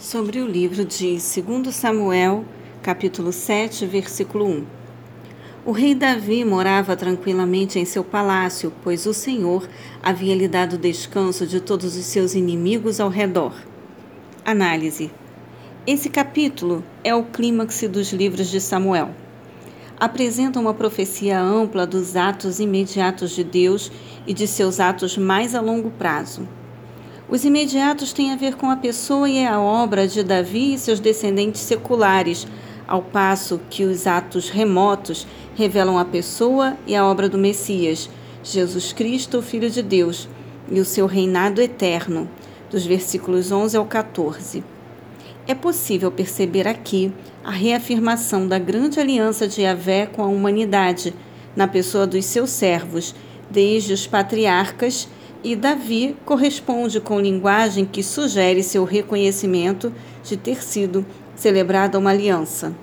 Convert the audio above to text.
sobre o livro de 2 Samuel, capítulo 7, versículo 1. O rei Davi morava tranquilamente em seu palácio, pois o Senhor havia lhe dado descanso de todos os seus inimigos ao redor. Análise: Esse capítulo é o clímax dos livros de Samuel. Apresenta uma profecia ampla dos atos imediatos de Deus e de seus atos mais a longo prazo. Os imediatos têm a ver com a pessoa e a obra de Davi e seus descendentes seculares, ao passo que os atos remotos revelam a pessoa e a obra do Messias, Jesus Cristo, o Filho de Deus, e o seu reinado eterno, dos versículos 11 ao 14. É possível perceber aqui a reafirmação da grande aliança de Yahvé com a humanidade, na pessoa dos seus servos, desde os patriarcas e Davi corresponde com linguagem que sugere seu reconhecimento de ter sido celebrada uma aliança.